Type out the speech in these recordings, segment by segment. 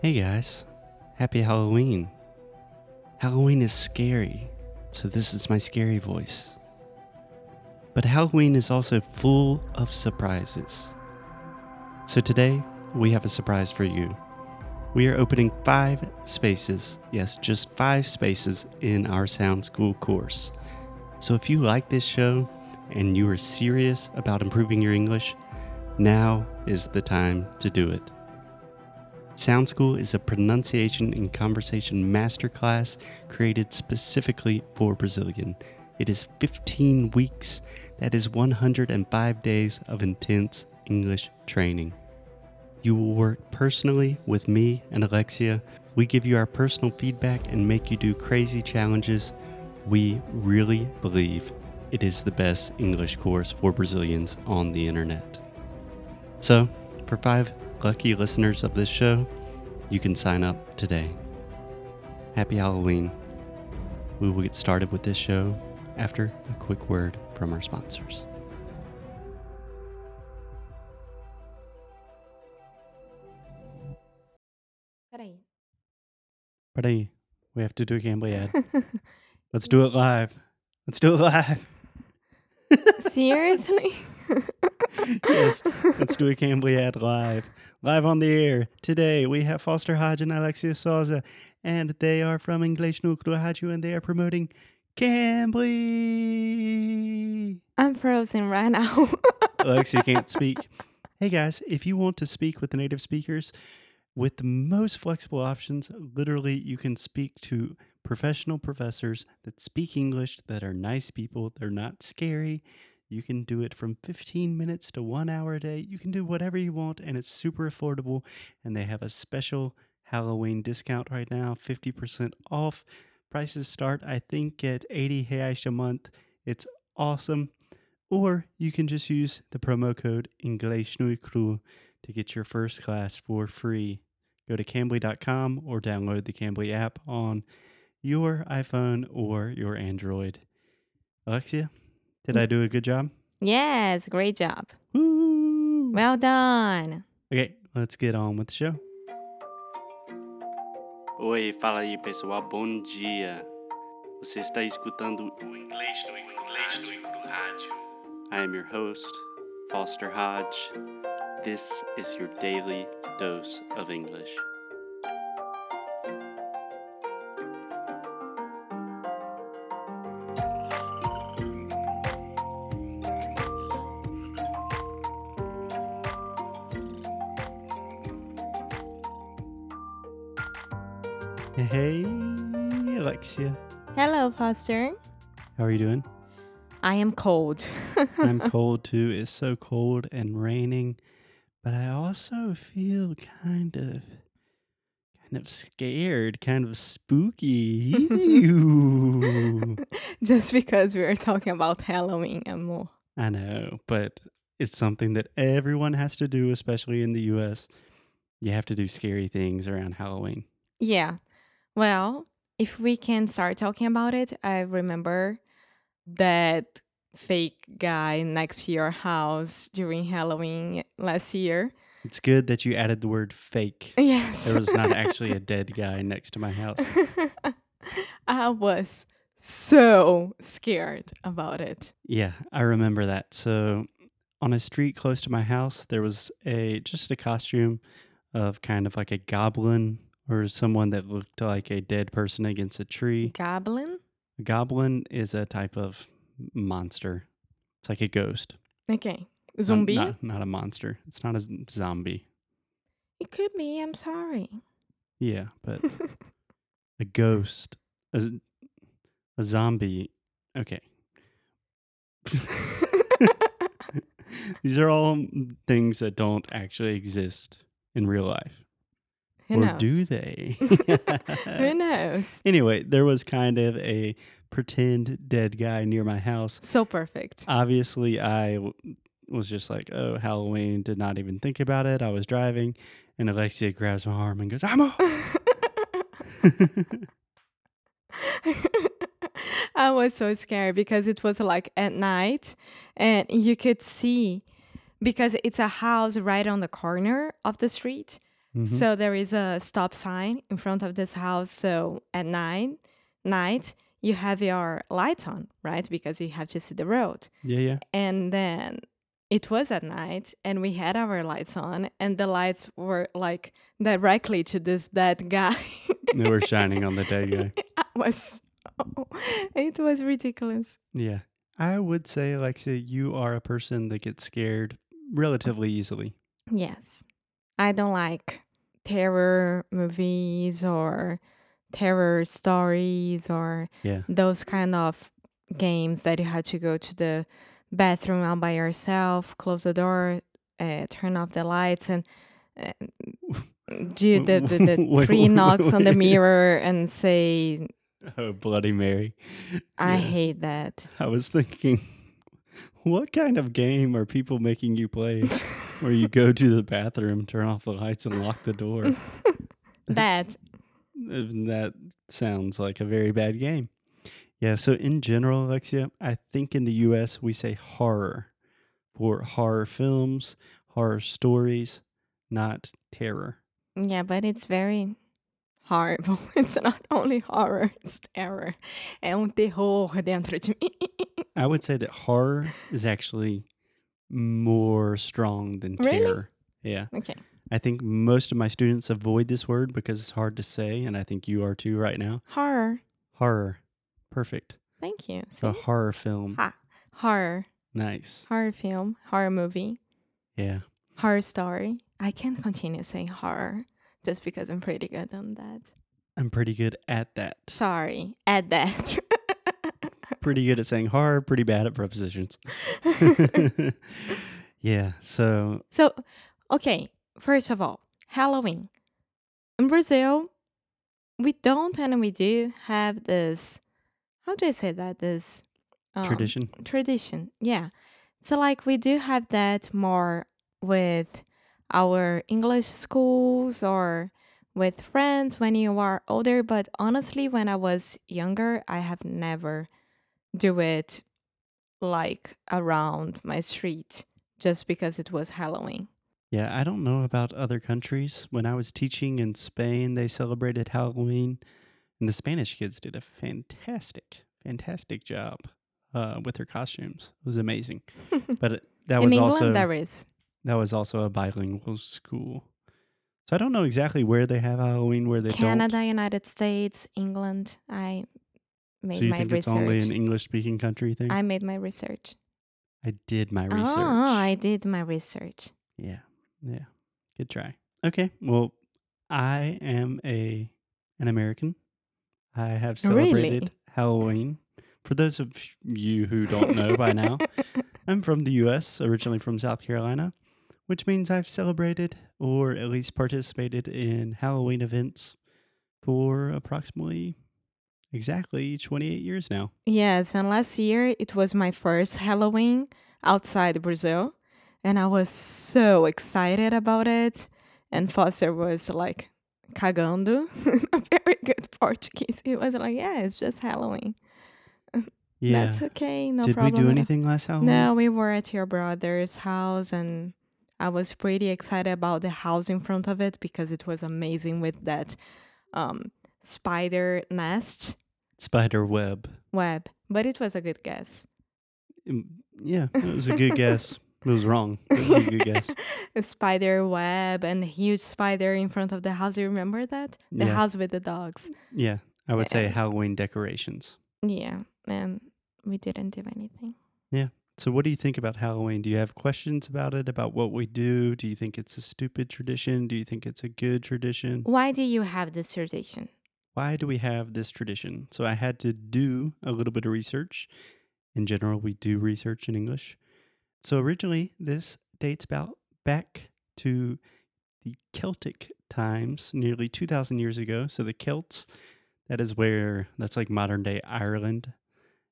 Hey guys, happy Halloween. Halloween is scary, so this is my scary voice. But Halloween is also full of surprises. So today, we have a surprise for you. We are opening five spaces, yes, just five spaces in our Sound School course. So if you like this show and you are serious about improving your English, now is the time to do it. Sound School is a pronunciation and conversation masterclass created specifically for Brazilian. It is 15 weeks, that is 105 days of intense English training. You will work personally with me and Alexia. We give you our personal feedback and make you do crazy challenges. We really believe it is the best English course for Brazilians on the internet. So, for five lucky listeners of this show, you can sign up today. Happy Halloween. We will get started with this show after a quick word from our sponsors. Peraí. Ready? We have to do a Cambly ad. Let's do it live. Let's do it live. Seriously? yes, let's do a Cambly ad live. Live on the air. Today we have Foster Hodge and Alexia Souza, and they are from English Núcleo Rádio, and they are promoting Cambly. I'm frozen right now. Alexia can't speak. Hey guys, if you want to speak with the native speakers with the most flexible options, literally you can speak to professional professors that speak English that are nice people. They're not scary. You can do it from 15 minutes to one hour a day. You can do whatever you want, and it's super affordable. And they have a special Halloween discount right now 50% off. Prices start, I think, at 80 reais a month. It's awesome. Or you can just use the promo code Cru to get your first class for free. Go to Cambly.com or download the Cambly app on your iPhone or your Android. Alexia, did I do a good job? yes, great job. Woo! Well done. Okay, let's get on with the show. Oi, fala aí pessoal, bom dia. Você está escutando o Inglês no Inglês no Rádio. I am your host, Foster Hodge. This is your daily dose of English. Hey, Alexia. Hello, Foster. How are you doing? I am cold. I'm cold too. It's so cold and raining, but I also feel kind of kind of scared, kind of spooky. Just because we are talking about Halloween and more. I know, but it's something that everyone has to do, especially in the US. You have to do scary things around Halloween. Yeah. Well, if we can start talking about it, I remember that fake guy next to your house during Halloween last year. It's good that you added the word fake. Yes. There was not actually a dead guy next to my house. I was so scared about it. Yeah, I remember that. So on a street close to my house, there was a just a costume of kind of like a goblin or someone that looked like a dead person against a tree. Goblin? A goblin is a type of monster. It's like a ghost. Okay. Zombie? Not, not a monster. It's not a z- zombie. It could be. I'm sorry. Yeah, but a ghost, a, a zombie. Okay. These are all things that don't actually exist in real life. Who or knows? do they? Who knows? anyway, there was kind of a pretend dead guy near my house. So perfect. Obviously, I w- was just like, oh, Halloween, did not even think about it. I was driving, and Alexia grabs my arm and goes, I'm a. I was so scared because it was like at night and you could see because it's a house right on the corner of the street Mhm. So there is a stop sign in front of this house. So at night, night you have your lights on, right? Because you have to see the road. yeah, yeah. And then it was at night, and we had our lights on, and the lights were like directly to this dead guy. They were shining on the dead guy. I was, it was ridiculous. Yeah. I would say, Alexia, you are a person that gets scared relatively easily. Yes. I don't like terror movies or terror stories or Yeah. those kind of games that you had to go to the bathroom all by yourself, close the door, uh, turn off the lights, and uh, do the, the, the Wait, three wait, knocks on the mirror and say, Oh, Bloody Mary. I Yeah. hate that. I was thinking, what kind of game are people making you play where you go to the bathroom, turn off the lights, and lock the door? that. That sounds like a very bad game. Yeah, so in general, Alexia, I think in the US we say horror for horror films, horror stories, not terror. Yeah, but it's very horrible. It's not only horror, it's terror. É um terror dentro de mim. I would say that horror is actually more strong than Really? terror. Yeah. Okay. I think most of my students avoid this word because it's hard to say, and I think you are too right now. Horror. Horror. Perfect. Thank you. So horror film. Ha. Horror. Nice. Horror film. Horror movie. Yeah. Horror story. I can't continue saying horror just because I'm pretty good on that. I'm pretty good at that. Sorry. Add that. Pretty good at saying horror, pretty bad at prepositions. yeah. So, so, okay. First of all, Halloween. In Brazil, we don't and we do have this. How do I say that? This um, tradition. tradition. Yeah. So like we do have that more with our English schools or with friends when you are older, but honestly when I was younger, I have never do it like around my street just because it was Halloween. Yeah. I don't know about other countries. When I was teaching in Spain, they celebrated Halloween, and the Spanish kids did a fantastic, fantastic job uh, with their costumes. It was amazing. But it- that In was England also there is. that was also a bilingual school. So I don't know exactly where they have Halloween, where they Canada, United States, England. I don't. Made So you my think research. it's only an English-speaking country thing? I made my research. I did my ah, research. Oh, I did my research. Yeah. Yeah. Good try. Okay. Well, I am a an American. I have oh, Really? celebrated Halloween. For those of you who don't know by now, I'm from the US, originally from South Carolina, which means I've celebrated or at least participated in Halloween events for approximately exactly 28 years now. Yes, and last year it was my first Halloween outside Brazil, and I was so excited about it. And Foster was like cagando, a very good Portuguese. He was like, "Yeah, it's just Halloween. Yeah. That's okay, no problem. Did we do anything last Halloween? No, we were at your brother's house, and I was pretty excited about the house in front of it because it was amazing with that um, spider nest Spider web. web. But it was a good guess. Mm, Yeah, it was a good guess. It was wrong. It was a good guess. a spider web and a huge spider in front of the house. You remember that? The Yeah. house with the dogs. Yeah, I would say Yeah. Halloween decorations. Yeah, and we didn't do anything. Yeah. So, what do you think about Halloween? Do you have questions about it, about what we do? Do you think it's a stupid tradition? Do you think it's a good tradition? Why do you have this tradition? Why do we have this tradition? So, I had to do a little bit of research. In general, we do research in English. So, originally, this dates about back to the Celtic times, nearly 2,000 years ago. So, the Celts, that is where that's like modern day Ireland.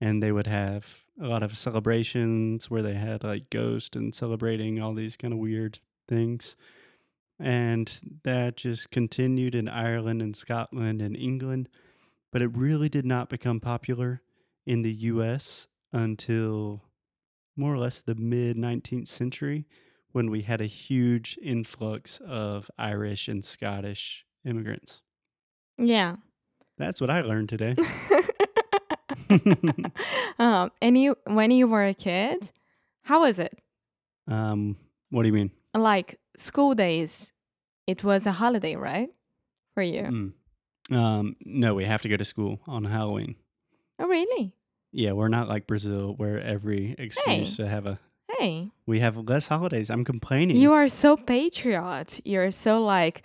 And they would have a lot of celebrations where they had like ghosts and celebrating all these kind of weird things. And that just continued in Ireland and Scotland and England. But it really did not become popular in the US until more or less the mid 19th century when we had a huge influx of Irish and Scottish immigrants. Yeah. That's what I learned today. um, and you, when you were a kid, how was it? um, what do you mean? Like school days, it was a holiday, right? For you? Mm. Um, no, we have to go to school on Halloween. Oh, really? Yeah, we're not like Brazil where every excuse to have a Hey, we have less holidays. I'm complaining. you are so patriot. You're so like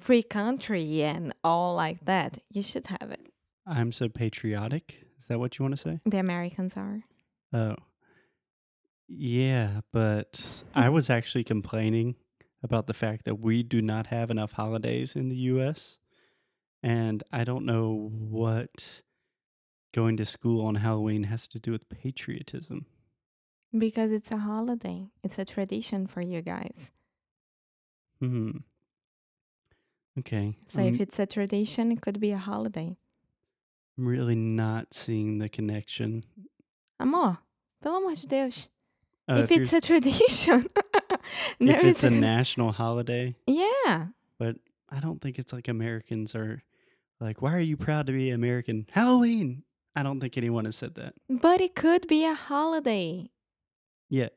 free country and all like that. You should have it. I'm so patriotic. Is that what you want to say? The Americans are. Oh. Yeah, but I was actually complaining about the fact that we do not have enough holidays in the US. And I don't know what going to school on Halloween has to do with patriotism. Because it's a holiday. It's a tradition for you guys. Hmm. Okay. So I'm, if it's a tradition, it could be a holiday. I'm really not seeing the connection. Amor, pelo amor de Deus. Uh, if you're- it's a tradition, if it's a national holiday, yeah. but I don't think it's like Americans are like, why are you proud to be American? Halloween. I don't think anyone has said that. But it could be a holiday. Yeah.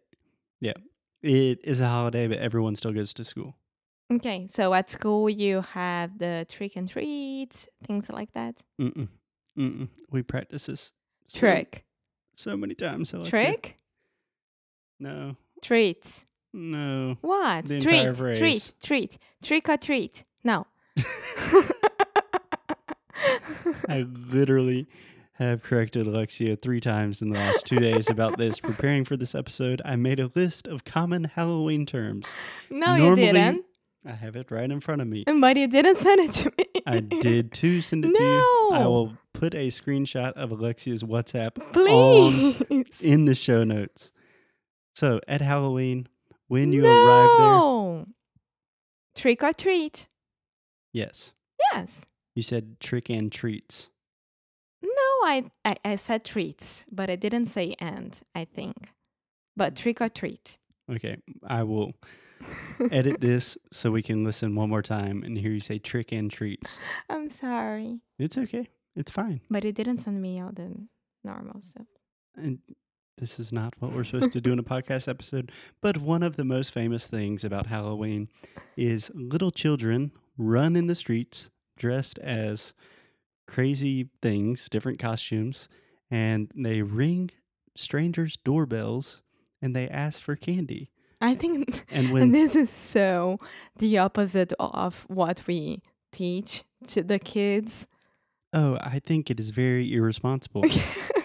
Yeah. It is a holiday, but everyone still goes to school. Okay, so at school you have the trick and treats, things like that. Mm-mm. Mm-mm. We practice this. so- Trick, So, many times. Alexia. trick, No. treats. No. What? The treat, treat, treat, trick or treat. No. I literally have corrected Alexia three times in the last two days about this. Preparing for this episode, I made a list of common Halloween terms. no, Normally- you didn't. I have it right in front of me. But you didn't send it to me. I did too send it to you. I will put a screenshot of Alexia's WhatsApp on Please. in the show notes. So at Halloween, when you arrive there. Trick or treat. yes, Yes. you said trick and treats. No, I, I I said treats, but I didn't say and, I think. But trick or treat. Okay, I will edit this so we can listen one more time and hear you say trick and treats. I'm sorry. It's okay. It's fine. But it didn't send me all the normal stuff. And this is not what we're supposed to do in a podcast episode. But one of the most famous things about Halloween is little children run in the streets dressed as crazy things, different costumes, and they ring strangers' doorbells and they ask for candy. I think And when this is so the opposite of what we teach to the kids. oh, I think it is very irresponsible.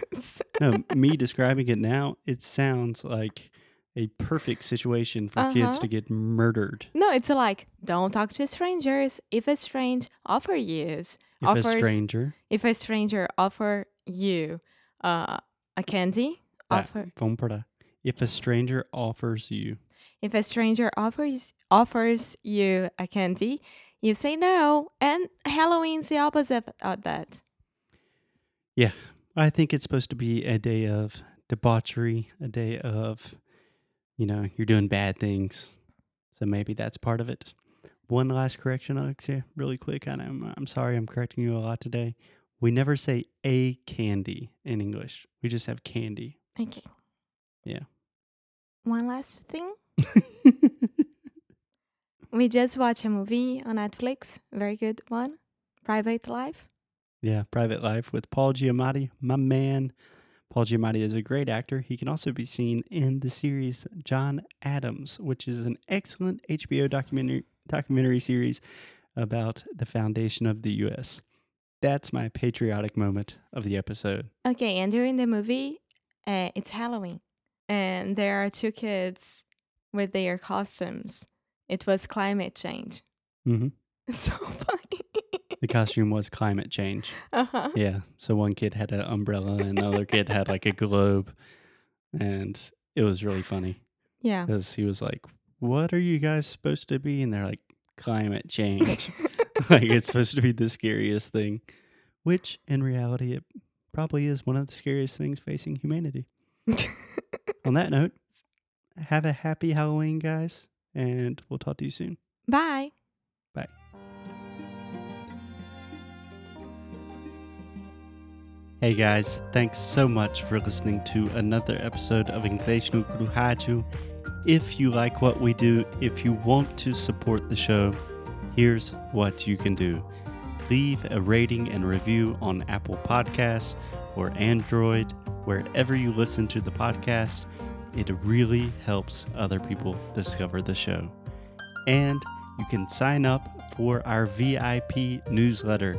No, me describing it now, it sounds like a perfect situation for kids Uh-huh. to get murdered. No, it's like don't talk to strangers. If a strange offer you, If offers, a stranger, if a stranger offer you uh, a candy, Ah, offer para. If a stranger offers you, if a stranger offers offers you a candy, you say no. And Halloween's the opposite of that. I think it's supposed to be a day of debauchery, a day of, you know, you're doing bad things. So maybe that's part of it. One last correction, Alexia, really quick. And I'm, I'm sorry I'm correcting you a lot today. We never say a candy in English. We just have candy. Okay. Yeah. One last thing. We just watched a movie on Netflix, very good one, Private Life. Yeah, Private Life with Paul Giamatti, my man. Paul Giamatti is a great actor. He can also be seen in the series John Adams, which is an excellent HBO documentary documentary series about the foundation of the US. That's my patriotic moment of the episode. Okay, and during the movie, uh, it's Halloween, and there are two kids with their costumes. It was climate change. Mm-hmm. It's so funny. The costume was climate change. uh huh. Yeah. So one kid had an umbrella and another kid had like a globe. And it was really funny. Yeah. because he was like, "What are you guys supposed to be?" And they're like, "Climate change." like it's supposed to be the scariest thing, which in reality it probably is one of the scariest things facing humanity. On that note, have a happy Halloween, guys, and we'll talk to you soon. Bye. Bye. Hey guys, thanks so much for listening to another episode of Inglês no Rádio. If you like what we do, if you want to support the show, here's what you can do. Leave a rating and review on Apple Podcasts or Android, wherever you listen to the podcast. It really helps other people discover the show. And you can sign up for our VIP newsletter.